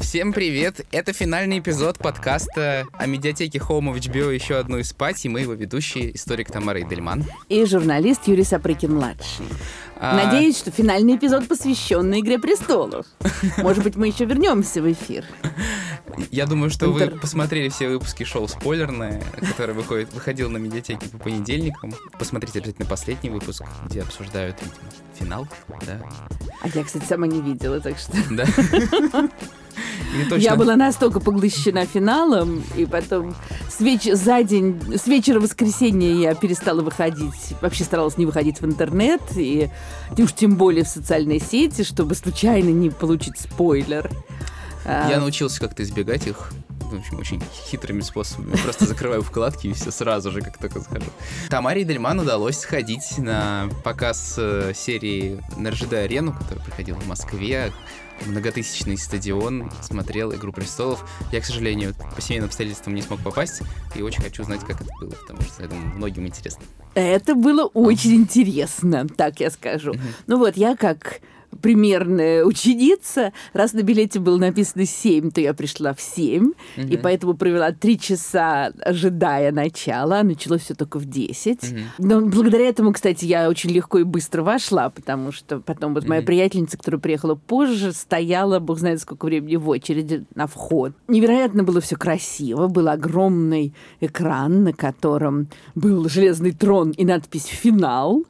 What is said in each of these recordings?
Всем привет! Это финальный эпизод подкаста о медиатеке Home of HBO «Еще одну из спать» и мы его ведущие, историк Тамара Идельман. И журналист Юрий Сапрыкин-младший. А... Надеюсь, что финальный эпизод посвященный «Игре престолов». Может быть, мы еще вернемся в эфир. Я думаю, что Интер... вы посмотрели все выпуски шоу «Спойлерное», которое выходит, выходил на медиатеке по понедельникам. Посмотрите обязательно последний выпуск, где обсуждают видимо, финал. Да. А я, кстати, сама не видела, так что... Да. Я была настолько поглощена финалом, и потом с веч... за день, с вечера воскресенья я перестала выходить, вообще старалась не выходить в интернет, и уж тем более в социальные сети, чтобы случайно не получить спойлер. Я научился как-то избегать их в общем, очень хитрыми способами. Просто закрываю вкладки и все сразу же, как только захожу. Тамаре Дельман удалось сходить на показ э, серии на РЖД-арену, которая проходила в Москве многотысячный стадион, смотрел «Игру престолов». Я, к сожалению, по семейным обстоятельствам не смог попасть, и очень хочу знать, как это было, потому что, я думаю, многим интересно. Это было очень интересно, так я скажу. Ну вот, я как примерная ученица. Раз на билете было написано 7, то я пришла в 7, угу. и поэтому провела 3 часа, ожидая начала. Началось все только в 10. Угу. Но благодаря этому, кстати, я очень легко и быстро вошла, потому что потом вот моя угу. приятельница, которая приехала позже, стояла, бог знает сколько времени, в очереди на вход. Невероятно было все красиво. Был огромный экран, на котором был железный трон и надпись «Финал».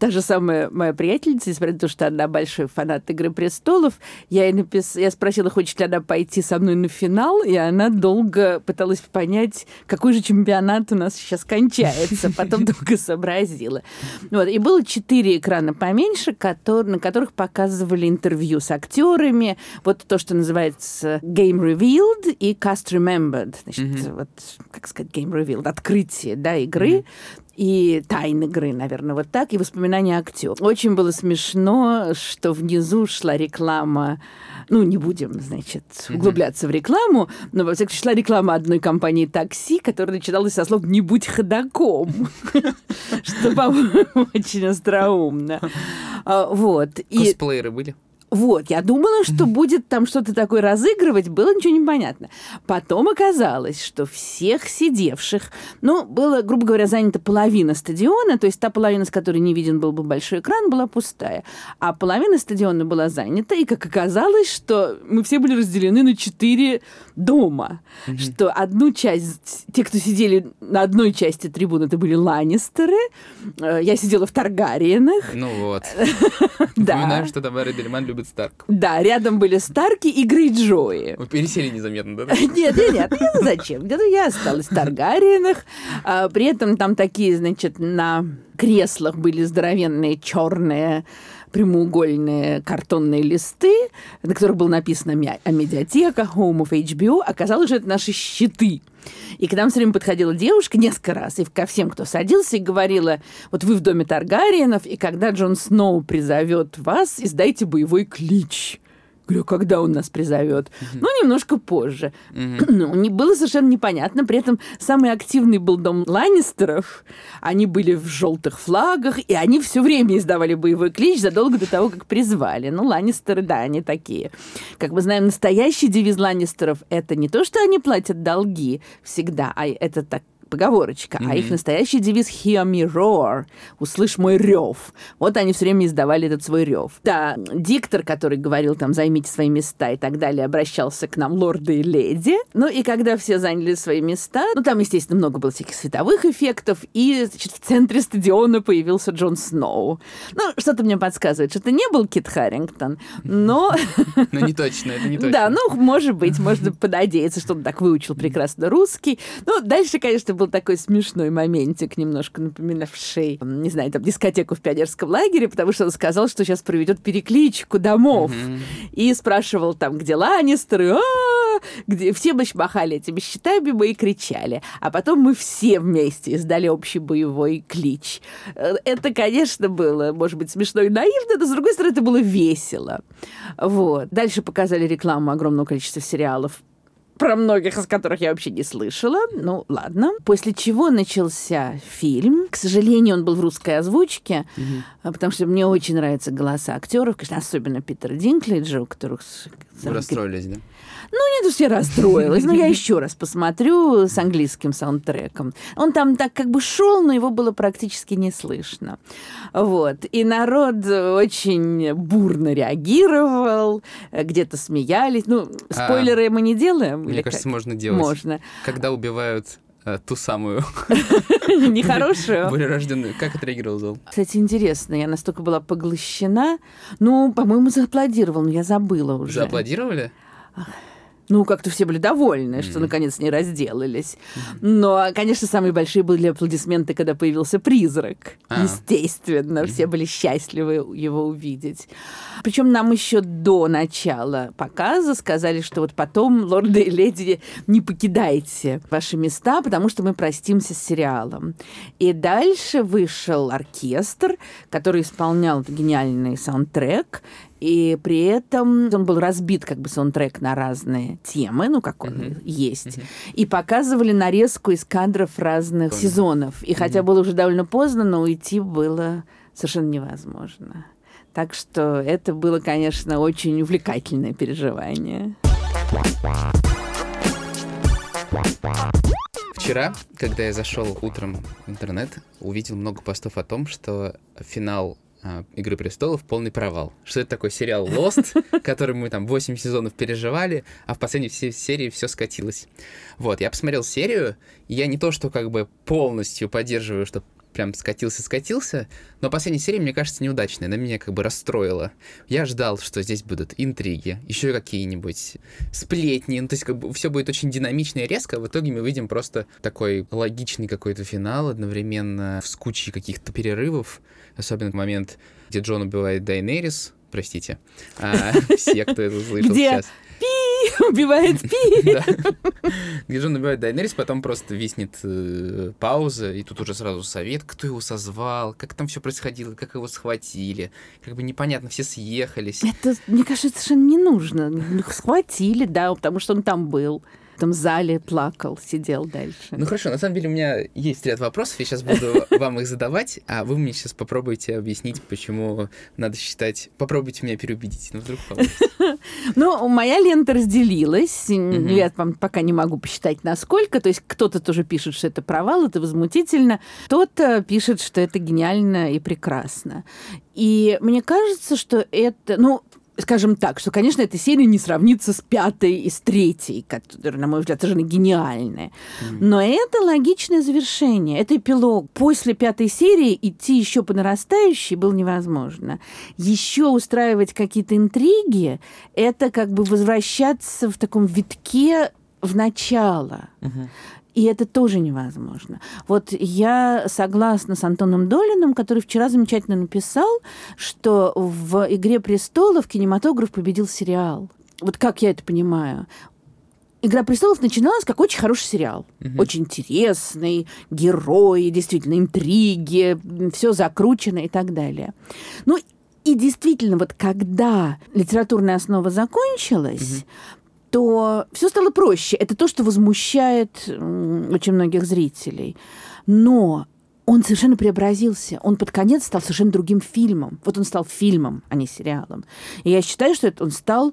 Та же самая моя приятельница, несмотря на то, что она большой фанат «Игры престолов», я, ей напис... я спросила, хочет ли она пойти со мной на финал, и она долго пыталась понять, какой же чемпионат у нас сейчас кончается. Потом долго сообразила. Вот. И было четыре экрана поменьше, на которых показывали интервью с актерами. Вот то, что называется Game Revealed и Cast Remembered. Значит, mm-hmm. вот, как сказать, Game Revealed, открытие да, игры. Mm-hmm и тайны игры, наверное, вот так, и воспоминания актера. Очень было смешно, что внизу шла реклама ну, не будем, значит, углубляться в рекламу, но, во всяком случае, шла реклама одной компании такси, которая начиналась со слов «не будь ходаком», что, по-моему, очень остроумно. А, вот. Косплееры были? Вот, я думала, что будет там что-то такое разыгрывать, было ничего не понятно. Потом оказалось, что всех сидевших, ну, было, грубо говоря, занята половина стадиона, то есть та половина, с которой не виден был бы большой экран, была пустая, а половина стадиона была занята, и как оказалось, что мы все были разделены на четыре дома, mm-hmm. что одну часть, те, кто сидели на одной части трибуны, это были Ланнистеры, э, я сидела в Таргариенах. Ну вот. Напоминаю, что Тамара Дельман любит Старк. Да, рядом были Старки и Грейджои. Вы пересели незаметно, да? Нет, нет, нет, ну зачем? Где-то я осталась в Таргариенах, а, при этом там такие, значит, на креслах были здоровенные черные прямоугольные картонные листы, на которых было написано о медиатека, Home of HBO. Оказалось, что это наши щиты. И к нам все время подходила девушка несколько раз, и ко всем, кто садился, и говорила, вот вы в доме Таргариенов, и когда Джон Сноу призовет вас, издайте боевой клич. Говорю, когда он нас призовет? Mm-hmm. Ну, немножко позже. Mm-hmm. Было совершенно непонятно. При этом самый активный был дом Ланнистеров. Они были в желтых флагах, и они все время издавали боевой клич задолго до того, как призвали. Ну, Ланнистеры, да, они такие. Как мы знаем, настоящий девиз Ланнистеров — это не то, что они платят долги всегда, а это так поговорочка, mm-hmm. а их настоящий девиз «Hear me roar» — «Услышь мой рев». Вот они все время издавали этот свой рев. Да, диктор, который говорил там «Займите свои места» и так далее, обращался к нам лорды и леди. Ну и когда все заняли свои места, ну там, естественно, много было всяких световых эффектов, и, значит, в центре стадиона появился Джон Сноу. Ну, что-то мне подсказывает, что это не был Кит Харрингтон, но... Ну, не точно, это не точно. Да, ну, может быть, можно понадеяться, что он так выучил прекрасно русский. Ну, дальше, конечно, был такой смешной моментик, немножко напоминавший, не знаю, там, дискотеку в пионерском лагере, потому что он сказал, что сейчас проведет перекличку домов. Mm-hmm. И спрашивал там, где Ланнистеры, а где все мы махали этими щитами, и кричали. А потом мы все вместе издали общий боевой клич. Э, это, конечно, было, может быть, смешно и наивно, но, с другой стороны, это было весело. Вот. Дальше показали рекламу огромного количества сериалов про многих из которых я вообще не слышала. Ну, ладно. После чего начался фильм. К сожалению, он был в русской озвучке, угу. потому что мне очень нравятся голоса актеров, конечно, особенно Питера Динклиджа, у которых... Вы расстроились, да? Ну, нет, уж я расстроилась. Но я еще раз посмотрю с английским саундтреком. Он там так как бы шел, но его было практически не слышно. Вот. И народ очень бурно реагировал, где-то смеялись. Ну, а, спойлеры а, мы не делаем? Мне кажется, как? можно делать. Можно. Когда убивают э, ту самую нехорошую. Были рождены. Как отреагировал зал? Кстати, интересно, я настолько была поглощена. Ну, по-моему, зааплодировал, но я забыла уже. Зааплодировали? Ну, как-то все были довольны, mm-hmm. что наконец не разделались. Но, конечно, самые большие были аплодисменты, когда появился призрак. А. Естественно, mm-hmm. все были счастливы его увидеть. Причем нам еще до начала показа сказали, что вот потом, лорды и леди, не покидайте ваши места, потому что мы простимся с сериалом. И дальше вышел оркестр, который исполнял гениальный саундтрек, и при этом он был разбит как бы саундтрек на разные темы, ну, как он uh-huh. есть. Uh-huh. И показывали нарезку из кадров разных Понял. сезонов. И uh-huh. хотя было уже довольно поздно, но уйти было совершенно невозможно. Так что это было, конечно, очень увлекательное переживание. Вчера, когда я зашел утром в интернет, увидел много постов о том, что финал Игры престолов полный провал. Что это такой сериал Lost, который мы там 8 сезонов переживали, а в последней серии все скатилось. Вот, я посмотрел серию, и я не то, что как бы полностью поддерживаю, что прям скатился-скатился, но последняя серия, мне кажется, неудачная, она меня как бы расстроила. Я ждал, что здесь будут интриги, еще какие-нибудь сплетни, ну, то есть как бы все будет очень динамично и резко, а в итоге мы видим просто такой логичный какой-то финал, одновременно с кучей каких-то перерывов, особенно момент, где Джон убивает Дайнерис, простите, а, все, кто это слышал сейчас. Пи! Убивает Пи! Где Джон убивает Дайнерис, потом просто виснет э, пауза, и тут уже сразу совет, кто его созвал, как там все происходило, как его схватили. Как бы непонятно, все съехались. Это, мне кажется, совершенно не нужно. Схватили, да, потому что он там был этом зале плакал, сидел дальше. Ну хорошо, на самом деле у меня есть ряд вопросов, я сейчас буду вам их задавать, а вы мне сейчас попробуйте объяснить, почему надо считать... Попробуйте меня переубедить, ну вдруг. Ну, моя лента разделилась, я пока не могу посчитать насколько, то есть кто-то тоже пишет, что это провал, это возмутительно, кто-то пишет, что это гениально и прекрасно. И мне кажется, что это, ну, скажем так, что, конечно, эта серия не сравнится с пятой и с третьей, которая, на мой взгляд, совершенно гениальная. Mm. Но это логичное завершение, это эпилог. После пятой серии идти еще по нарастающей было невозможно. Еще устраивать какие-то интриги, это как бы возвращаться в таком витке в начало. Uh-huh. И это тоже невозможно. Вот я согласна с Антоном Долиным, который вчера замечательно написал, что в «Игре престолов» кинематограф победил сериал. Вот как я это понимаю? Игра престолов начиналась как очень хороший сериал. Угу. Очень интересный, герои, действительно, интриги, все закручено и так далее. Ну, и действительно, вот когда литературная основа закончилась, угу то все стало проще. Это то, что возмущает очень многих зрителей. Но он совершенно преобразился. Он под конец стал совершенно другим фильмом. Вот он стал фильмом, а не сериалом. И я считаю, что это он стал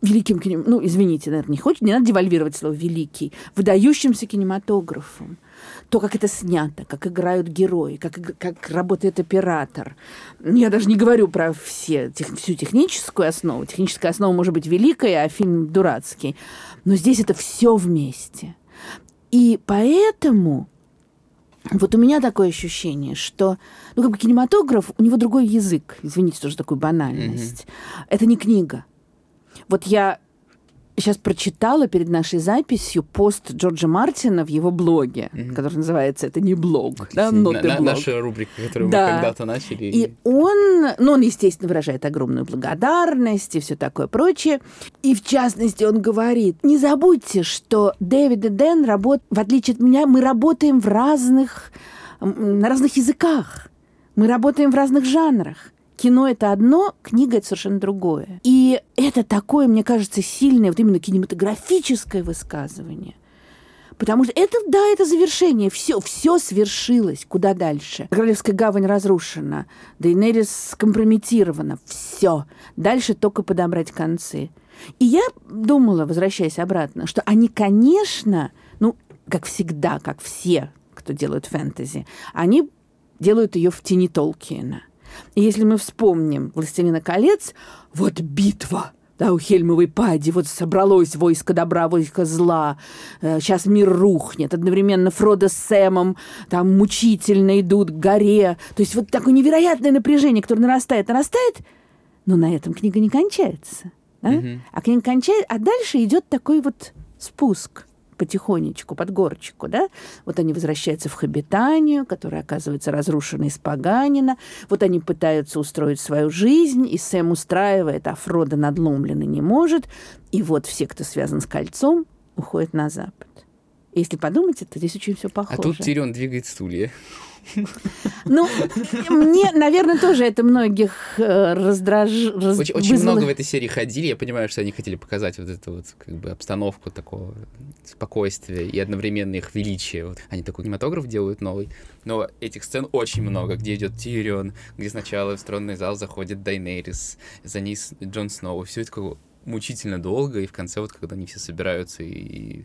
великим кинематографом. Ну, извините, наверное, не хочет, не надо девальвировать слово «великий». Выдающимся кинематографом то, как это снято, как играют герои, как, как работает оператор. Я даже не говорю про все, тех, всю техническую основу. Техническая основа может быть великая, а фильм дурацкий. Но здесь это все вместе. И поэтому вот у меня такое ощущение, что ну, как бы кинематограф, у него другой язык. Извините, тоже такую банальность. Mm-hmm. Это не книга. Вот я сейчас прочитала перед нашей записью пост Джорджа Мартина в его блоге, mm-hmm. который называется «Это не блог», да, но на, блог. Наша рубрика, которую да. мы когда-то начали. И он, ну, он, естественно, выражает огромную благодарность и все такое прочее. И, в частности, он говорит, не забудьте, что Дэвид и Дэн, работ... в отличие от меня, мы работаем в разных, на разных языках. Мы работаем в разных жанрах кино это одно, книга это совершенно другое. И это такое, мне кажется, сильное, вот именно кинематографическое высказывание. Потому что это, да, это завершение. Все, все свершилось. Куда дальше? Королевская гавань разрушена. Дейнерис скомпрометирована. Все. Дальше только подобрать концы. И я думала, возвращаясь обратно, что они, конечно, ну, как всегда, как все, кто делают фэнтези, они делают ее в тени Толкиена. И если мы вспомним «Властелина колец», вот битва – да, у Хельмовой пади вот собралось войско добра, войско зла, сейчас э, мир рухнет, одновременно Фродо с Сэмом там мучительно идут к горе, то есть вот такое невероятное напряжение, которое нарастает, нарастает, но на этом книга не кончается, да? Mm-hmm. а книга кончается, а дальше идет такой вот спуск – потихонечку, под горочку, да? Вот они возвращаются в Хабитанию, которая оказывается разрушена из Паганина. Вот они пытаются устроить свою жизнь, и Сэм устраивает, а Фродо надломленно не может. И вот все, кто связан с кольцом, уходят на запад. Если подумать, это здесь очень все похоже. А тут Тирион двигает стулья. Ну, мне, наверное, тоже это многих э, раздраж... Раз... Очень, очень вызвало... много в этой серии ходили. Я понимаю, что они хотели показать вот эту вот как бы обстановку такого спокойствия и одновременно их величия. Вот. Они такой кинематограф делают новый. Но этих сцен очень много, где идет Тирион, где сначала в тронный зал заходит Дайнерис, за ней Джон Сноу. Все это мучительно долго, и в конце вот, когда они все собираются и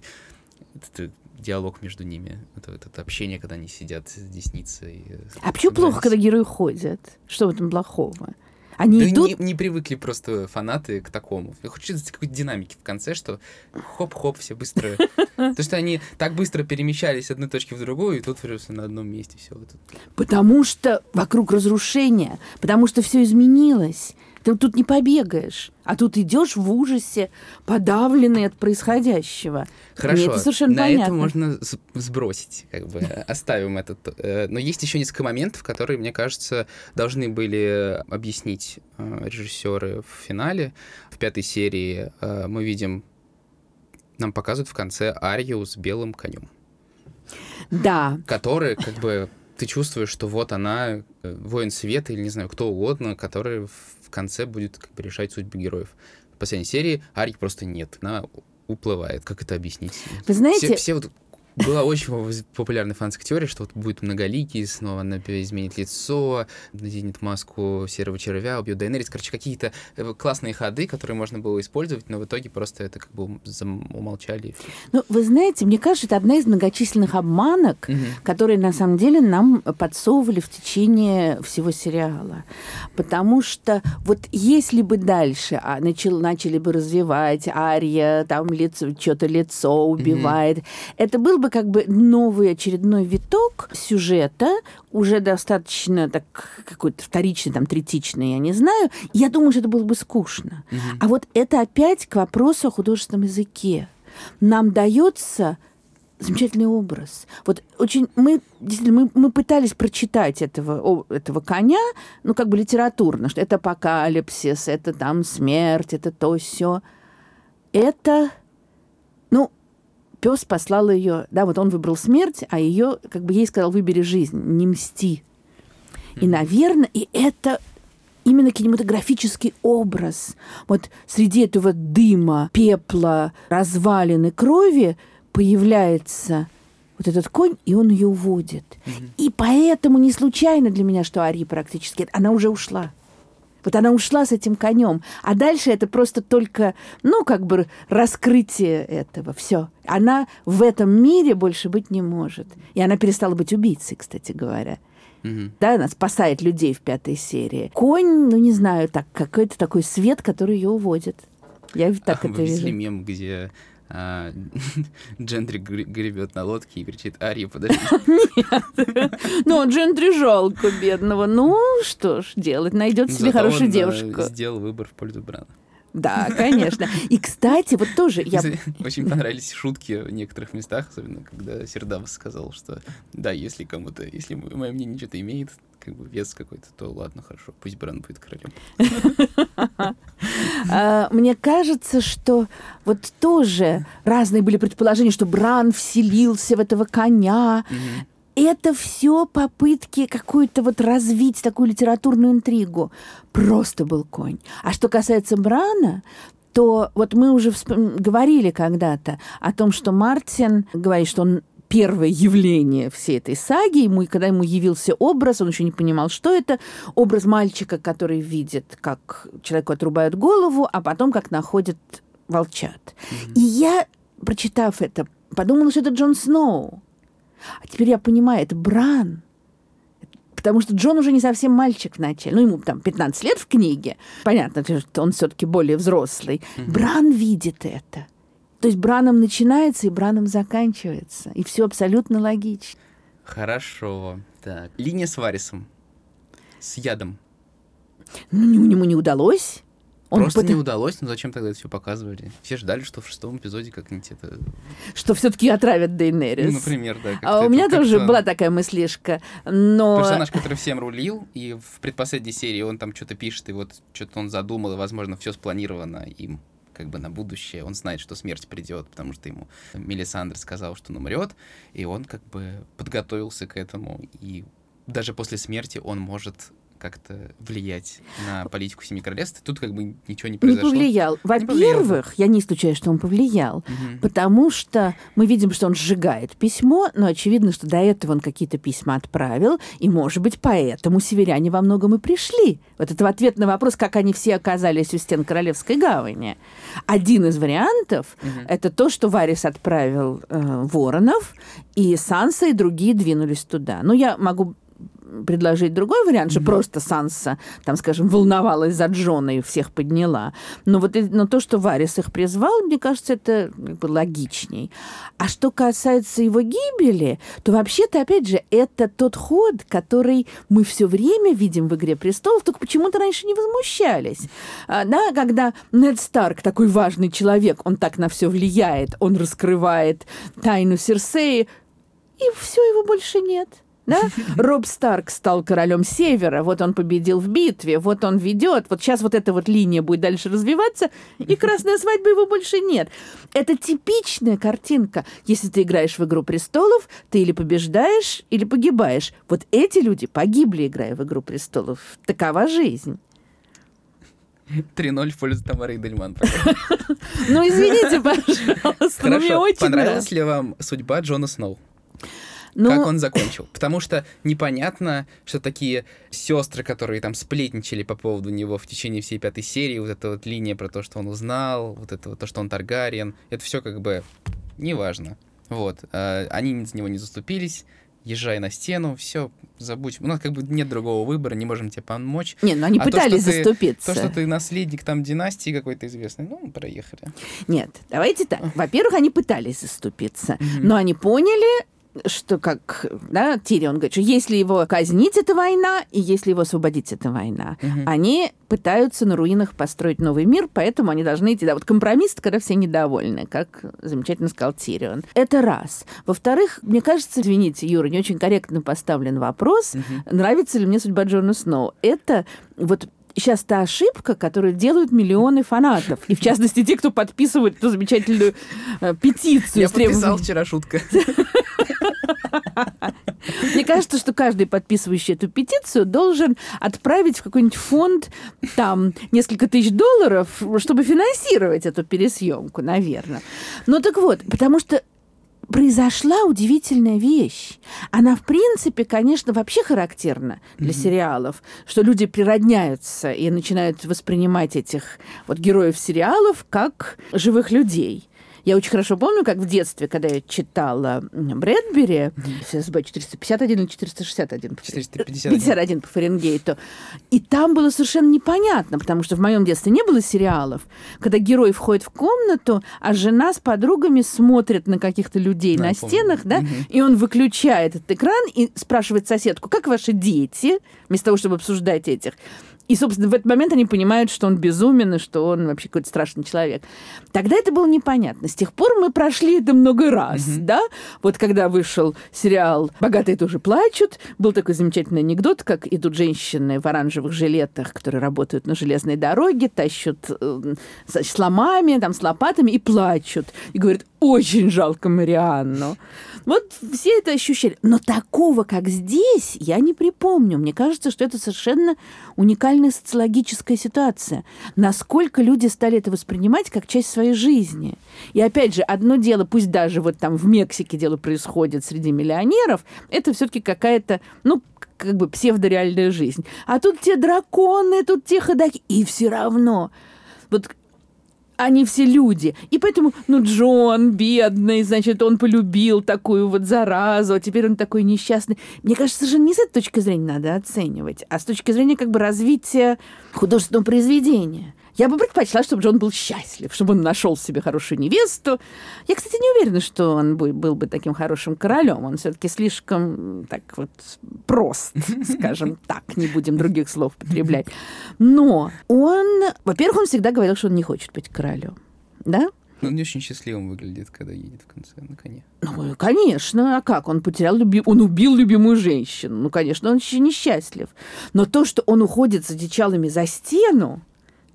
это диалог между ними, это, это общение, когда они сидят с десницей. Э, а почему плохо, когда герои ходят? Что в этом плохого? Они да идут... не, не привыкли просто фанаты к такому. Хочется какой-то динамики в конце, что хоп-хоп, все быстро... То, что они так быстро перемещались с одной точки в другую, и тут просто на одном месте все. Потому что вокруг разрушения, потому что все изменилось. Ты тут не побегаешь, а тут идешь в ужасе, подавленный от происходящего. Хорошо, это совершенно на понятно. это можно сбросить, как бы оставим этот. Э, но есть еще несколько моментов, которые, мне кажется, должны были объяснить э, режиссеры в финале. В пятой серии э, мы видим, нам показывают в конце Арию с белым конем. Да. Который, как бы, ты чувствуешь, что вот она, воин света или не знаю, кто угодно, который в конце будет как бы решать судьбу героев. В последней серии Арии просто нет, она уплывает. Как это объяснить? Вы знаете... Все, все вот была очень популярная фанская теория, что вот будет многоликий, снова она изменит лицо, наденет маску серого червя, убьет Дайнерис. Короче, какие-то э, классные ходы, которые можно было использовать, но в итоге просто это как бы умолчали. Ну, вы знаете, мне кажется, это одна из многочисленных обманок, угу. которые на самом деле нам подсовывали в течение всего сериала. Потому что вот если бы дальше а, начал, начали бы развивать Ария, там лицо, что-то лицо убивает, угу. это был бы бы как бы новый очередной виток сюжета, уже достаточно так какой-то вторичный, там, третичный, я не знаю. Я думаю, что это было бы скучно. Угу. А вот это опять к вопросу о художественном языке. Нам дается замечательный образ. Вот очень мы действительно мы, мы пытались прочитать этого этого коня, ну как бы литературно, что это апокалипсис, это там смерть, это то все. Это пес послал ее, да, вот он выбрал смерть, а ее, как бы ей сказал, выбери жизнь, не мсти. И, наверное, и это именно кинематографический образ. Вот среди этого дыма, пепла, развалины, крови появляется вот этот конь, и он ее уводит. Mm-hmm. И поэтому не случайно для меня, что Ари практически... Она уже ушла. Вот она ушла с этим конем. А дальше это просто только, ну, как бы раскрытие этого. Все. Она в этом мире больше быть не может. И она перестала быть убийцей, кстати говоря. Угу. Да, она спасает людей в пятой серии. Конь, ну не знаю, так какой-то такой свет, который ее уводит. Я так а, это вижу. мем, где а, Джентри гребет на лодке и кричит «Ария, подожди». Нет. Ну, Джентри жалко бедного. Ну, что ж делать, найдет себе хорошую девушку. сделал выбор в пользу Брана. Да, конечно. И, кстати, вот тоже я... Очень понравились шутки в некоторых местах, особенно когда Сердав сказал, что да, если кому-то, если мое мнение что-то имеет, как бы вес какой-то, то ладно, хорошо, пусть Бран будет королем. А, мне кажется, что вот тоже разные были предположения, что Бран вселился в этого коня. Это все попытки какую-то вот развить такую литературную интригу. Просто был конь. А что касается Брана, то вот мы уже вспом... говорили когда-то о том, что Мартин говорит, что он первое явление всей этой саги. Ему, когда ему явился образ, он еще не понимал, что это. Образ мальчика, который видит, как человеку отрубают голову, а потом как находит волчат. Mm-hmm. И я, прочитав это, подумала, что это Джон Сноу. А теперь я понимаю, это Бран. Потому что Джон уже не совсем мальчик вначале. Ну, ему там 15 лет в книге. Понятно, что он все-таки более взрослый. Mm-hmm. Бран видит это. То есть Браном начинается и Браном заканчивается. И все абсолютно логично. Хорошо. Так. Линия с Варисом. С ядом. Ну, ему не удалось. Он Просто пот... не удалось, но зачем тогда это все показывали? Все ждали, что в шестом эпизоде как-нибудь это... Что все-таки отравят Дейнерис. Ну, например, да. А у меня тоже была такая мыслишка, но... Персонаж, который всем рулил, и в предпоследней серии он там что-то пишет, и вот что-то он задумал, и, возможно, все спланировано им как бы на будущее. Он знает, что смерть придет, потому что ему Мелисандр сказал, что он умрет, и он как бы подготовился к этому, и даже после смерти он может как-то влиять на политику Семи Королевств. Тут как бы ничего не произошло. Не повлиял. Во-первых, я не исключаю, что он повлиял, угу. потому что мы видим, что он сжигает письмо, но очевидно, что до этого он какие-то письма отправил, и, может быть, поэтому северяне во многом и пришли. Вот это в ответ на вопрос, как они все оказались у стен Королевской гавани. Один из вариантов угу. это то, что Варис отправил э, воронов, и Санса и другие двинулись туда. Ну, я могу предложить другой вариант, что mm-hmm. просто Санса, там, скажем, волновалась за Джона и всех подняла. Но вот но то, что Варис их призвал, мне кажется, это как бы логичней. А что касается его гибели, то вообще-то, опять же, это тот ход, который мы все время видим в «Игре престолов», только почему-то раньше не возмущались. А, да, когда Нед Старк, такой важный человек, он так на все влияет, он раскрывает тайну Серсеи, и все, его больше нет – да? Роб Старк стал королем Севера, вот он победил в битве, вот он ведет, вот сейчас вот эта вот линия будет дальше развиваться, и красная свадьба его больше нет. Это типичная картинка. Если ты играешь в «Игру престолов», ты или побеждаешь, или погибаешь. Вот эти люди погибли, играя в «Игру престолов». Такова жизнь. 3-0 в пользу Тамары Дельман. Ну, извините, пожалуйста, Хорошо, понравилась ли вам судьба Джона Сноу? Ну... Как он закончил. Потому что непонятно, что такие сестры, которые там сплетничали по поводу него в течение всей пятой серии, вот эта вот линия про то, что он узнал, вот это вот то, что он Таргариен, это все как бы неважно. Вот. А, они за него не заступились, езжай на стену, все, забудь. У нас как бы нет другого выбора, не можем тебе помочь. Не, ну они а пытались то, заступиться. Ты, то, что ты наследник там династии какой-то известный, ну, проехали. Нет, давайте так. Во-первых, они пытались заступиться, но они поняли, что как, да, Тирион говорит, что если его казнить, это война, и если его освободить, это война. Угу. Они пытаются на руинах построить новый мир, поэтому они должны идти. Да, вот компромисс, когда все недовольны, как замечательно сказал Тирион. Это раз. Во-вторых, мне кажется, извините, Юра, не очень корректно поставлен вопрос, угу. нравится ли мне судьба Джона Сноу. Это вот сейчас та ошибка, которую делают миллионы фанатов. И в частности те, кто подписывает эту замечательную э, петицию. Я подписал вчера шутка. Мне кажется, что каждый подписывающий эту петицию должен отправить в какой-нибудь фонд там несколько тысяч долларов, чтобы финансировать эту пересъемку, наверное. Ну так вот, потому что произошла удивительная вещь. Она, в принципе, конечно, вообще характерна для mm-hmm. сериалов, что люди природняются и начинают воспринимать этих вот героев сериалов как живых людей. Я очень хорошо помню, как в детстве, когда я читала Брэдбери, ФСБ 451 или 461? 451. 51 по Фаренгейту. И там было совершенно непонятно, потому что в моем детстве не было сериалов, когда герой входит в комнату, а жена с подругами смотрит на каких-то людей да, на стенах, да, угу. и он выключает этот экран и спрашивает соседку, как ваши дети, вместо того, чтобы обсуждать этих. И, собственно, в этот момент они понимают, что он безумен и что он вообще какой-то страшный человек. Тогда это было непонятно. С тех пор мы прошли это много раз, mm-hmm. да? Вот когда вышел сериал «Богатые тоже плачут», был такой замечательный анекдот, как идут женщины в оранжевых жилетах, которые работают на железной дороге, тащат э, с ломами, там, с лопатами и плачут. И говорят, очень жалко Марианну. Вот все это ощущали. Но такого, как здесь, я не припомню. Мне кажется, что это совершенно уникальная социологическая ситуация. Насколько люди стали это воспринимать как часть своей жизни. И опять же, одно дело, пусть даже вот там в Мексике дело происходит среди миллионеров, это все-таки какая-то, ну, как бы псевдореальная жизнь. А тут те драконы, тут те ходаки. И все равно вот они все люди. И поэтому, ну, Джон бедный, значит, он полюбил такую вот заразу, а теперь он такой несчастный. Мне кажется, же не с этой точки зрения надо оценивать, а с точки зрения как бы развития художественного произведения. Я бы предпочла, чтобы Джон был счастлив, чтобы он нашел себе хорошую невесту. Я, кстати, не уверена, что он был бы таким хорошим королем. Он все-таки слишком так вот прост, скажем так, не будем других слов потреблять. Но он, во-первых, он всегда говорил, что он не хочет быть королем. Да? Он не очень счастливым выглядит, когда едет в конце на коне. Ну, конечно. А как? Он потерял люби... Он убил любимую женщину. Ну, конечно, он еще несчастлив. Но то, что он уходит с одичалами за стену,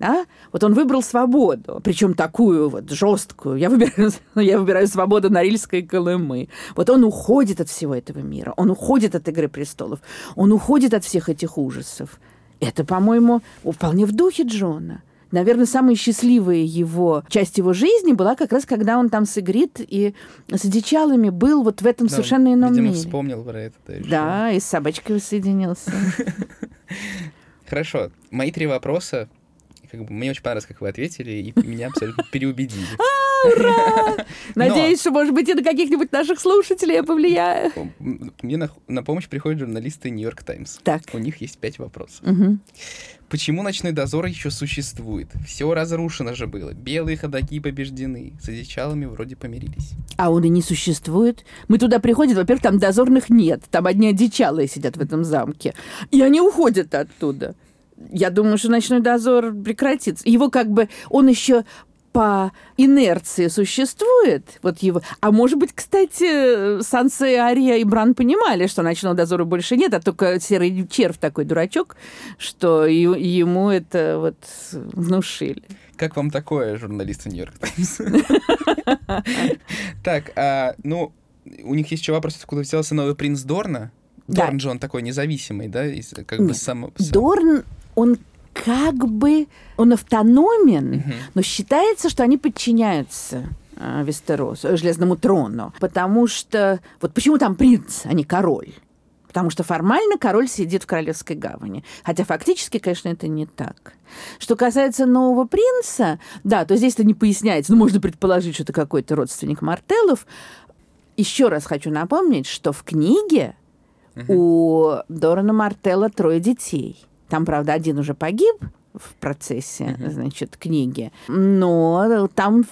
да? Вот он выбрал свободу, причем такую вот жесткую. Я выбираю, я выбираю свободу Норильской Колымы. Вот он уходит от всего этого мира, он уходит от «Игры престолов», он уходит от всех этих ужасов. Это, по-моему, вполне в духе Джона. Наверное, самая счастливая его часть его жизни была как раз, когда он там с Игрит и с одичалами был вот в этом да, совершенно ином видимо, мире. вспомнил про это. Да, и с собачкой воссоединился. Хорошо. Мои три вопроса как бы, мне очень понравилось, как вы ответили, и меня абсолютно переубедили. А, ура! Надеюсь, что, может быть, и на каких-нибудь наших слушателей я повлияю. Мне на, на помощь приходят журналисты Нью-Йорк Таймс. Так. У них есть пять вопросов. Почему ночной дозор еще существует? Все разрушено же было. Белые ходаки побеждены. С одичалами вроде помирились. А он и не существует. Мы туда приходим, во-первых, там дозорных нет. Там одни одичалые сидят в этом замке. И они уходят оттуда я думаю, что ночной дозор прекратится. Его как бы, он еще по инерции существует, вот его. А может быть, кстати, Сансе, Ария и Бран понимали, что ночного дозора больше нет, а только серый червь такой дурачок, что ему это вот внушили. Как вам такое, журналисты Нью-Йорк Таймс? Так, а, ну, у них есть еще вопрос, откуда взялся новый принц Дорна? Дорн же он такой независимый, да? Как бы сам... Дорн он как бы он автономен, угу. но считается, что они подчиняются э, Вестеросу, Железному трону. Потому что... Вот почему там принц, а не король? Потому что формально король сидит в Королевской гавани. Хотя фактически, конечно, это не так. Что касается нового принца, да, то здесь это не поясняется. Ну, можно предположить, что это какой-то родственник Мартеллов. Еще раз хочу напомнить, что в книге угу. у Дорана Мартелла трое детей – там, правда, один уже погиб в процессе, mm-hmm. значит, книги, но там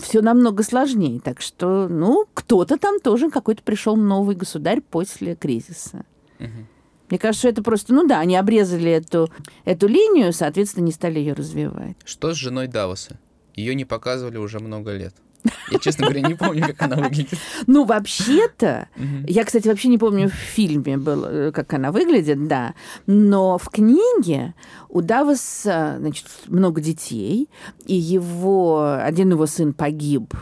все намного сложнее. Так что, ну, кто-то там тоже какой-то пришел новый государь после кризиса. Mm-hmm. Мне кажется, что это просто, ну да, они обрезали эту, эту линию, соответственно, не стали ее развивать. Что с женой Давоса? Ее не показывали уже много лет. Я, честно говоря, не помню, как она выглядит. Ну, вообще-то, я, кстати, вообще не помню в фильме, был, э, как она выглядит, да, но в книге у Давоса, значит, много детей, и его, один его сын погиб,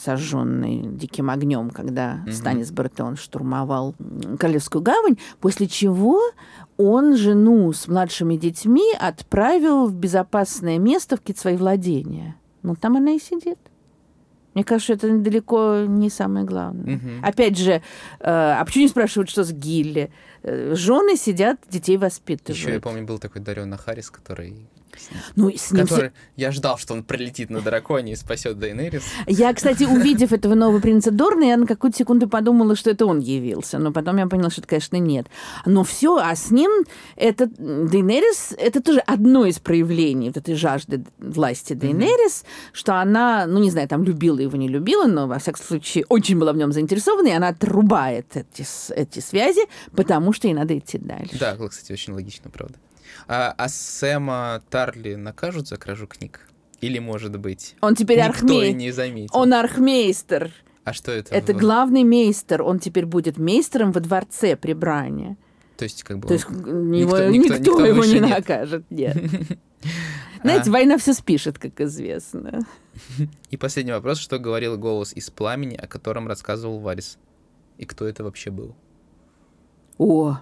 сожженный диким огнем, когда угу. Станис Бартон штурмовал Королевскую гавань, после чего он жену с младшими детьми отправил в безопасное место в какие-то свои владения. Ну, там она и сидит. Мне кажется, это далеко не самое главное. Угу. Опять же, э, а почему не спрашивают, что с Гилли? Э, жены сидят, детей воспитывают. Еще я помню, был такой Дариона Харрис, который ну, с ним который... Я ждал, что он прилетит на драконе и спасет Дейнерис. Я, кстати, увидев этого нового принца Дорна, я на какую-то секунду подумала, что это он явился. Но потом я поняла, что это, конечно, нет. Но все, а с ним это Дейнерис, это тоже одно из проявлений вот этой жажды власти Дейнерис, mm-hmm. что она, ну, не знаю, там любила его, не любила, но, во всяком случае, очень была в нем заинтересована, и она отрубает эти, эти связи, потому что ей надо идти дальше. Да, кстати, очень логично, правда. А, а Сэма Тарли накажут за кражу книг? Или, может быть, он теперь никто архме... и не заметил? Он архмейстер. А что это? Это главный мейстер. Он теперь будет мейстером во дворце при Бране. То есть, как бы... То есть, его, никто, никто, никто, никто его не нет. накажет, нет. Знаете, а. война все спишет, как известно. И последний вопрос. Что говорил голос из пламени, о котором рассказывал Варис? И кто это вообще был? О,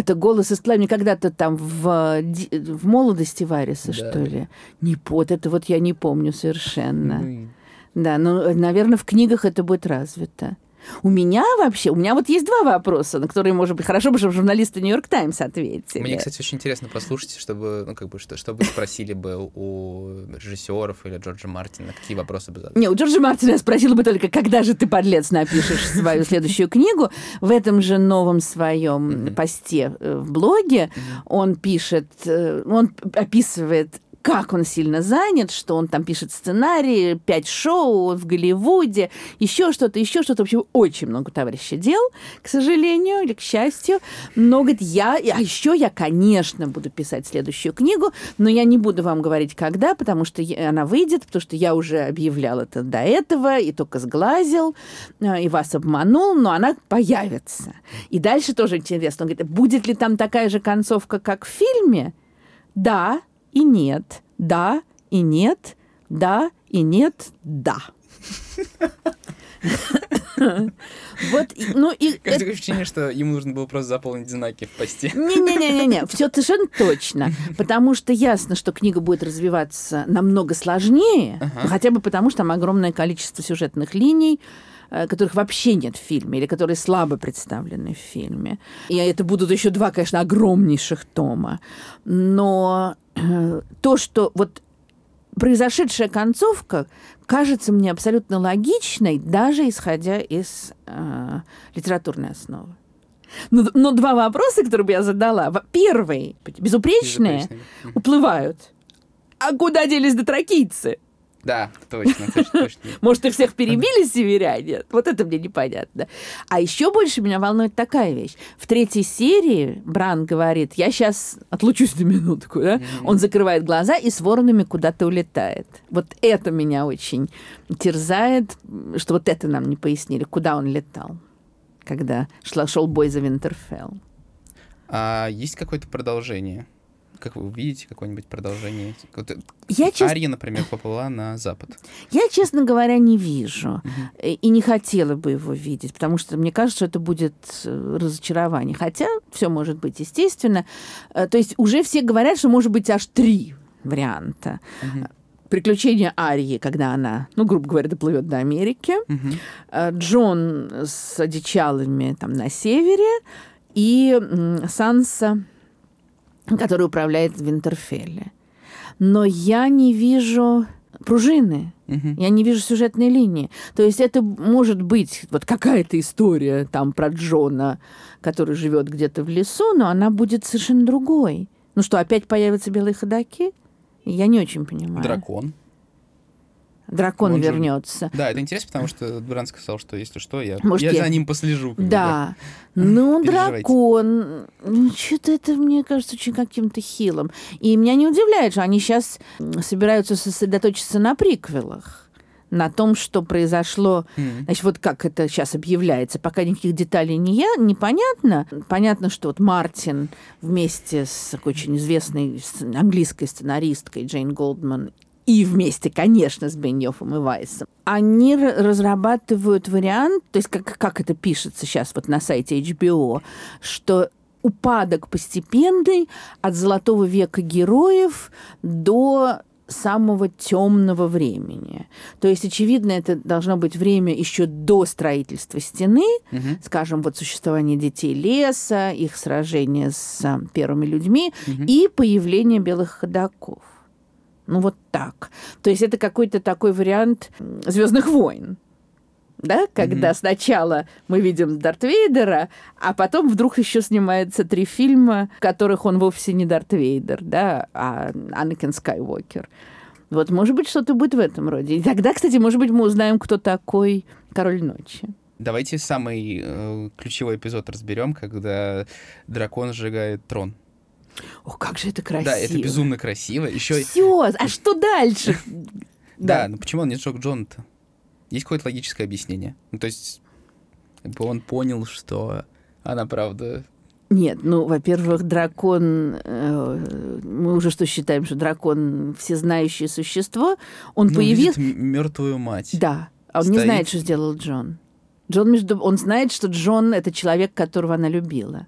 это голос из пламени когда-то там в, в молодости Вариса, да. что ли? Не под, это вот я не помню совершенно. Ну, да, но, наверное, в книгах это будет развито. У меня вообще, у меня вот есть два вопроса, на которые, может быть, хорошо бы, чтобы журналисты Нью-Йорк Таймс ответили. Мне, кстати, очень интересно послушать, чтобы, ну, как бы, что, что вы спросили бы у режиссеров или Джорджа Мартина, какие вопросы бы задали? Не, у Джорджа Мартина я спросила бы только, когда же ты, подлец, напишешь свою следующую книгу. В этом же новом своем посте э, в блоге он пишет, э, он описывает как он сильно занят, что он там пишет сценарии, пять шоу в Голливуде, еще что-то, еще что-то. В общем, очень много товарища дел, к сожалению или к счастью. Но, говорит, я, а еще я, конечно, буду писать следующую книгу, но я не буду вам говорить, когда, потому что она выйдет, потому что я уже объявлял это до этого, и только сглазил, э, и вас обманул, но она появится. И дальше тоже интересно. Он говорит, будет ли там такая же концовка, как в фильме? Да, и нет, да и нет, да и нет, да. Вот, ну и... Такое ощущение, что ему нужно было просто заполнить знаки в посте. Не-не-не-не, все совершенно точно. Потому что ясно, что книга будет развиваться намного сложнее, хотя бы потому, что там огромное количество сюжетных линий, которых вообще нет в фильме, или которые слабо представлены в фильме. И это будут еще два, конечно, огромнейших тома. Но э, то, что вот произошедшая концовка кажется мне абсолютно логичной, даже исходя из э, литературной основы. Но, но два вопроса, которые бы я задала. Первый, безупречные, безупречные. уплывают. А куда делись дотракийцы? Да, точно, точно, точно. Может, их всех перебили северяне? Вот это мне непонятно. А еще больше меня волнует такая вещь. В третьей серии Бран говорит, я сейчас отлучусь на минутку, да? Он закрывает глаза и с воронами куда-то улетает. Вот это меня очень терзает, что вот это нам не пояснили, куда он летал, когда шла, шел бой за Винтерфелл. А есть какое-то продолжение? Как вы увидите какое-нибудь продолжение? Вот, э, я чест... Ария, например, поплыла на запад. Я, честно говоря, не вижу. Угу. И не хотела бы его видеть, потому что мне кажется, что это будет э, разочарование. Хотя все может быть, естественно. То есть уже все говорят, что может быть аж три варианта. Угу приключения Арии, когда она, ну, грубо говоря, доплывет до Америки, угу. Джон с одичалами там на севере и Санса который управляет Винтерфелле. Но я не вижу пружины. Uh-huh. Я не вижу сюжетной линии. То есть это может быть вот какая-то история там про Джона, который живет где-то в лесу, но она будет совершенно другой. Ну что, опять появятся белые ходаки? Я не очень понимаю. Дракон дракон Он вернется. Же... Да, это интересно, потому что Бран сказал, что если что, я, Может, я, я за ним послежу. Да. Бы. Ну, дракон. Ну, что-то это, мне кажется, очень каким-то хилым. И меня не удивляет, что они сейчас собираются сосредоточиться на приквелах на том, что произошло. Mm. Значит, вот как это сейчас объявляется, пока никаких деталей не я, непонятно. Понятно, что вот Мартин вместе с такой очень известной английской сценаристкой Джейн Голдман и вместе, конечно, с Беньёфом и Вайсом, они разрабатывают вариант, то есть как, как это пишется сейчас вот на сайте HBO, что упадок постепенный от золотого века героев до самого темного времени. То есть, очевидно, это должно быть время еще до строительства стены, угу. скажем, вот существование детей леса, их сражения с первыми людьми угу. и появление белых ходаков. Ну вот так. То есть это какой-то такой вариант Звездных войн. Да, когда mm-hmm. сначала мы видим Дарт Вейдера, а потом вдруг еще снимается три фильма, в которых он вовсе не Дарт Вейдер, да, а Анакин Скайуокер. Вот, может быть, что-то будет в этом роде. И тогда, кстати, может быть, мы узнаем, кто такой Король Ночи. Давайте самый э, ключевой эпизод разберем, когда дракон сжигает трон. О, как же это красиво. Да, это безумно красиво. Еще... Все, а что дальше? Да, ну почему он не сжег Джона-то? Есть какое-то логическое объяснение? Ну, то есть, он понял, что она правда нет, ну, во-первых, дракон, э, мы уже что считаем, что дракон всезнающее существо, он ну, появился... мертвую мать. Да, а он Стоит... не знает, что сделал Джон. Джон между... Он знает, что Джон — это человек, которого она любила.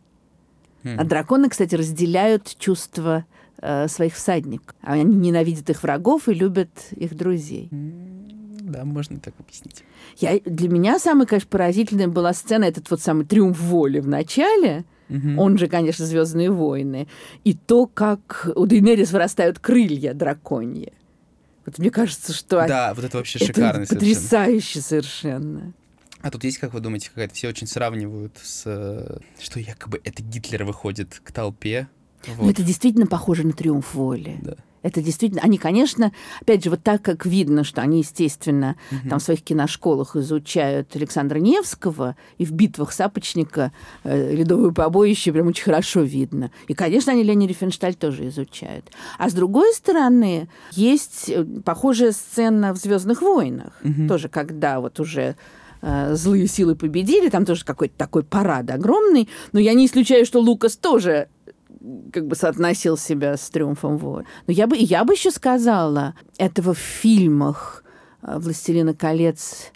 А драконы, кстати, разделяют чувства э, своих всадников. Они ненавидят их врагов и любят их друзей. Да, можно так объяснить. Я, для меня самая, конечно, поразительная была сцена, этот вот самый триумф воли в начале, угу. он же, конечно, Звездные войны, и то, как у Дейнерис вырастают крылья драконьи. Вот мне кажется, что... Да, вот это вообще шикарно это потрясающе совершенно. А тут есть, как вы думаете, какая-то все очень сравнивают с... Э, что якобы это Гитлер выходит к толпе. Вот. Ну, это действительно похоже на триумф воли. Да. Это действительно, они, конечно, опять же, вот так как видно, что они, естественно, угу. там в своих киношколах изучают Александра Невского, и в битвах Сапочника э, «Ледовое побоище» прям очень хорошо видно. И, конечно, они Лени Рифеншталь тоже изучают. А с другой стороны, есть э, похожая сцена в «Звездных войнах», угу. тоже когда вот уже злые силы победили, там тоже какой-то такой парад огромный, но я не исключаю, что Лукас тоже как бы соотносил себя с «Триумфом воли». Но я бы, я бы еще сказала, этого в фильмах э, «Властелина колец»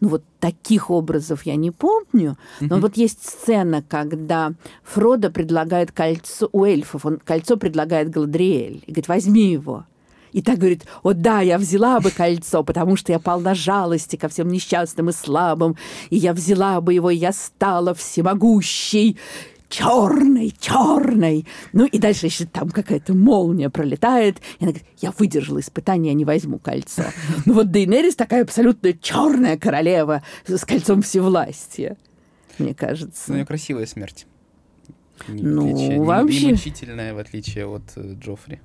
ну вот таких образов я не помню, но mm-hmm. вот есть сцена, когда Фродо предлагает кольцо у эльфов, он кольцо предлагает Галадриэль и говорит, возьми его. И так говорит, о да, я взяла бы кольцо, потому что я полна жалости ко всем несчастным и слабым, и я взяла бы его, и я стала всемогущей черной, черной. Ну и дальше еще там какая-то молния пролетает. И она говорит, я выдержала испытание, я не возьму кольцо. Ну вот Дейнерис такая абсолютно черная королева с кольцом всевластия, мне кажется. Ну, у нее красивая смерть. Не, ну, отличие, вообще... Не, мучительная, в отличие от э, Джоффри.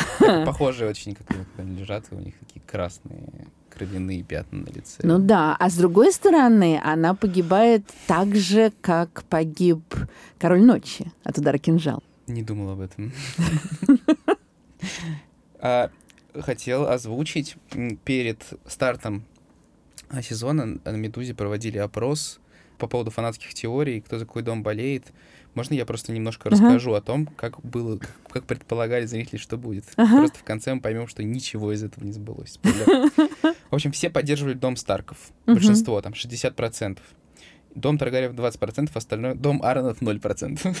Похожие очень, как они лежат, у них такие красные кровяные пятна на лице. Ну да, а с другой стороны, она погибает так же, как погиб Король Ночи от удара кинжал. Не думал об этом. А, хотел озвучить перед стартом сезона на «Медузе» проводили опрос по поводу фанатских теорий, кто за какой дом болеет. Можно я просто немножко uh-huh. расскажу о том, как было, как, предполагали зрители, что будет. Uh-huh. Просто в конце мы поймем, что ничего из этого не сбылось. В общем, все поддерживали дом Старков. Большинство, там, 60%. Дом Таргариев 20%, остальное... Дом Ааронов 0%.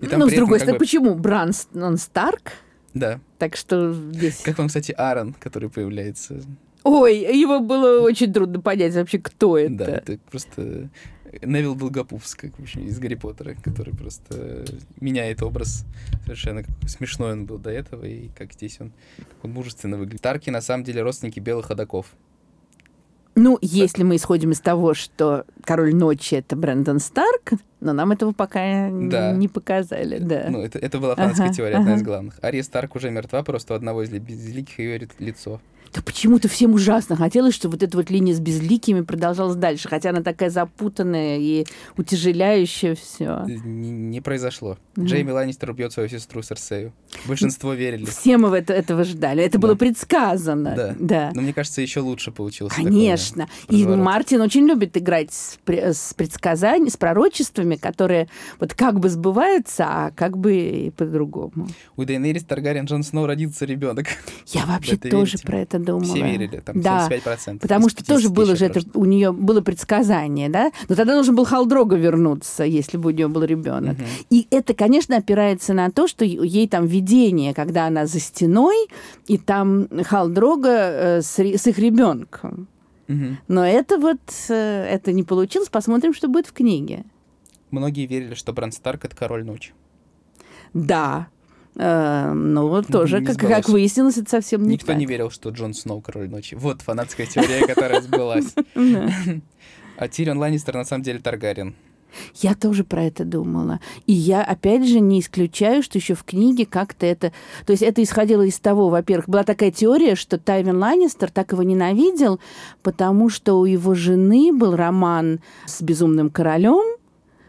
ну, с другой стороны, почему? Бран, он Старк? Да. Так что здесь... Как вам, кстати, Аарон, который появляется? Ой, его было очень трудно понять вообще, кто это. Да, это просто Невил Долгопупс, как в общем, из Гарри Поттера, который просто меняет образ. Совершенно смешной он был до этого, и как здесь он, как он мужественно выглядит. Тарки, на самом деле, родственники белых ходаков. Ну, если мы исходим из того, что король ночи это Брэндон Старк, но нам этого пока да. не показали, да. Ну, это, это была фанатская ага, теория, ага. одна из главных. Ария Старк уже мертва, просто у одного из безликих ее лицо. Да почему-то всем ужасно хотелось, чтобы вот эта вот линия с безликими продолжалась дальше, хотя она такая запутанная и утяжеляющая все. Не, не произошло. Mm. Джейми Ланнистер убьет свою сестру Серсею. Большинство верили. Все мы это, этого ждали. Это да. было предсказано. Да. да. Но мне кажется, еще лучше получилось. Конечно. И Мартин очень любит играть с, с предсказаниями, с пророчествами, которые вот как бы сбываются, а как бы и по-другому. У Дейнерис Таргариен Джон Сноу родится ребенок. Я вообще тоже верите? про это думала. Все верили, там да, 75%. Потому что тоже было же это, у нее было предсказание, да? Но тогда должен был Халдрога вернуться, если бы у нее был ребенок. Угу. И это, конечно, опирается на то, что ей там видение, когда она за стеной, и там Халдрога э, с, с их ребенком. Угу. Но это вот, э, это не получилось. Посмотрим, что будет в книге. Многие верили, что Бран Старк — это король ночи. Да, Э, ну, вот тоже, как, как выяснилось, это совсем не Никто так. не верил, что Джон Сноу король ночи. Вот фанатская теория, которая сбылась. А Тирион Ланнистер на самом деле Таргарин. Я тоже про это думала. И я, опять же, не исключаю, что еще в книге как-то это... То есть это исходило из того, во-первых, была такая теория, что Тайвин Ланнистер так его ненавидел, потому что у его жены был роман с безумным королем,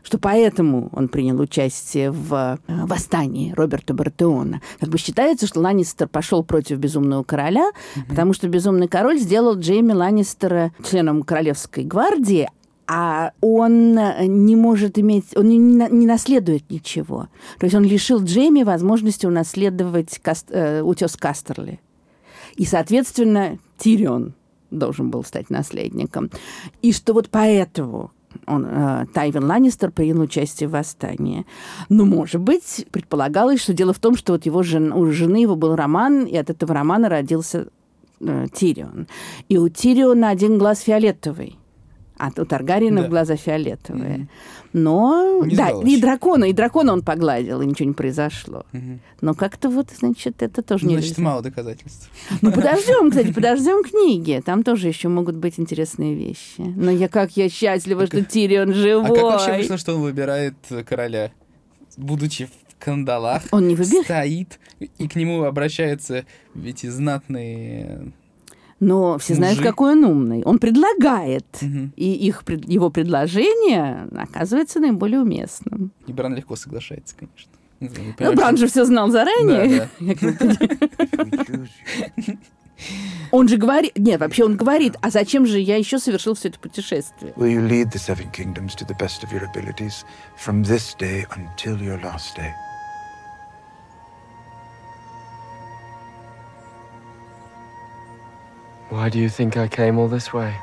что поэтому он принял участие в э, восстании Роберта Бартеона. Как бы считается, что Ланнистер пошел против Безумного Короля, mm-hmm. потому что Безумный Король сделал Джейми Ланнистера членом Королевской гвардии, а он не может иметь, он не, не наследует ничего. То есть он лишил Джейми возможности унаследовать каст, э, утес Кастерли. И, соответственно, Тирион должен был стать наследником. И что вот поэтому он, э, Тайвин Ланнистер принял участие в восстании. Но, может быть, предполагалось, что дело в том, что вот его жен, у жены его был роман, и от этого романа родился э, Тирион. И у Тириона один глаз фиолетовый. А у Таргариена да. глаза фиолетовые. Mm-hmm. Но... Не да, сдалось. и дракона, и дракона он погладил, и ничего не произошло. Mm-hmm. Но как-то вот, значит, это тоже не Значит, мало доказательств. Ну, подождем, кстати, подождем книги. Там тоже еще могут быть интересные вещи. Но я как я счастлива, что Тирион живой. А как вообще вышло, что он выбирает короля? Будучи в кандалах, он не выбирает. стоит, и к нему обращаются эти знатные но все знают, Мужик. какой он умный. Он предлагает, угу. и их, его предложение оказывается наиболее уместным. И Бран легко соглашается, конечно. Ну, Бран же все знал заранее. Он же говорит... Нет, вообще он говорит, а зачем же я еще совершил все это путешествие? Will you lead the seven kingdoms to the best of your abilities from this day until your last day? Why do you think I came all this way?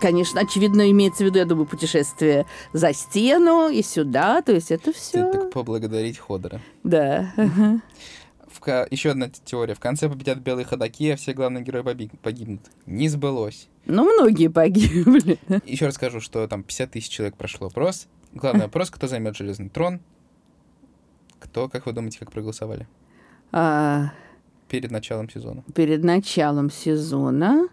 Конечно, очевидно, имеется в виду, я думаю, путешествие за стену и сюда, то есть это все. Ты так поблагодарить Ходора. Да. В, еще одна теория. В конце победят белые ходаки, а все главные герои погибнут. Не сбылось. Ну, многие погибли. Еще раз скажу, что там 50 тысяч человек прошло опрос. Главный вопрос, кто займет железный трон? Кто, как вы думаете, как проголосовали? А, Перед началом сезона. Перед началом сезона.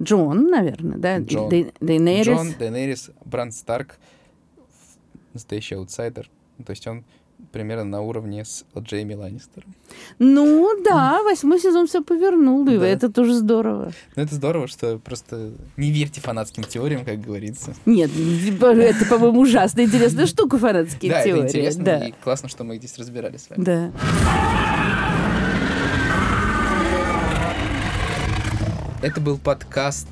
Джон, наверное, да? Джон. Дейнерис. Джон, Дейнерис, Бран Старк, настоящий аутсайдер. То есть он примерно на уровне с Джейми Ланнистером. Ну да, восьмой сезон все повернул, и да. это тоже здорово. Ну это здорово, что просто не верьте фанатским теориям, как говорится. Нет, это, по-моему, ужасно интересная штука, фанатские теории. Да, это интересно, и классно, что мы их здесь разбирали с вами. Да. Это был подкаст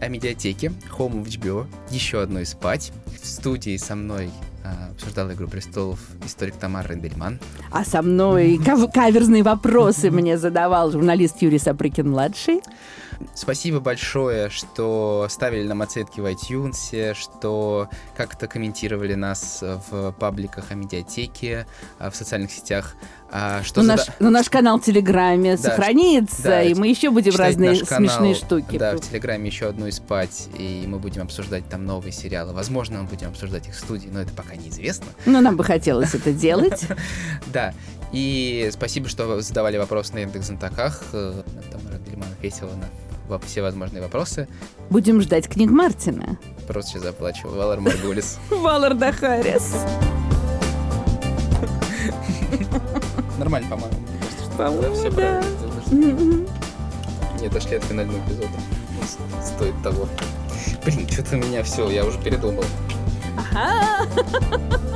о медиатеке Home of HBO. Еще одной спать. В студии со мной а, обсуждала «Игру престолов» историк Тамар Рендельман. А со мной кав- каверзные вопросы мне задавал журналист Юрий Сапрыкин-младший. Спасибо большое, что ставили нам оценки в iTunes, что как-то комментировали нас в пабликах о медиатеке, а, в социальных сетях. А, что ну, зада... наш, ну, наш канал в Телеграме да, сохранится, да, и мы еще будем разные смешные штуки. Да, в Телеграме еще одну и спать, и мы будем обсуждать там новые сериалы. Возможно, мы будем обсуждать их в студии, но это пока неизвестно. Но нам бы хотелось это делать. Да. И спасибо, что задавали вопросы на Яндекс.Зонтаках. Э, там Гельман ответила на все возможные вопросы. Будем ждать книг Мартина. Просто сейчас заплачу. Валар Маргулис. Валар Дахарис. Нормально, по-моему. По-моему, да. Не дошли от финального эпизода. Стоит того. Блин, что-то у меня все, я уже передумал. Ага.